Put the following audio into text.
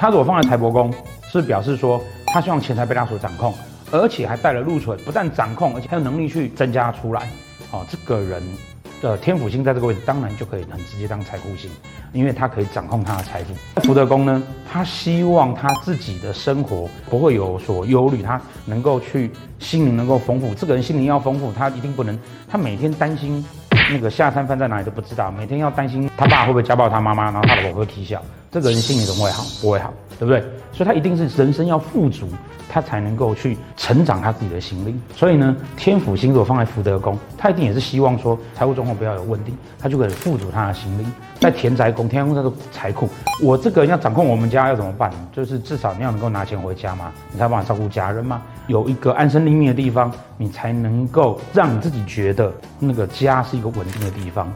他如果放在财帛宫，是表示说他希望钱财被他所掌控，而且还带了禄存，不但掌控，而且还有能力去增加出来。哦，这个人的天府星在这个位置，当然就可以很直接当财库星，因为他可以掌控他的财富。福德宫呢，他希望他自己的生活不会有所忧虑，他能够去心灵能够丰富。这个人心灵要丰富，他一定不能，他每天担心。那个下餐饭在哪里都不知道，每天要担心他爸会不会家暴他妈妈，然后他老婆会不会踢笑，这个人心里怎么会好？不会好，对不对？所以他一定是人生要富足，他才能够去成长他自己的心灵。所以呢，天府星座放在福德宫，他一定也是希望说财务状况不要有问题，他就可以富足他的心灵。在田宅宫，天宅宫叫做财库，我这个人要掌控我们家要怎么办？就是至少你要能够拿钱回家嘛，你才办法照顾家人嘛，有一个安身立命的地方，你才能够让你自己觉得那个家是一个稳定的地方。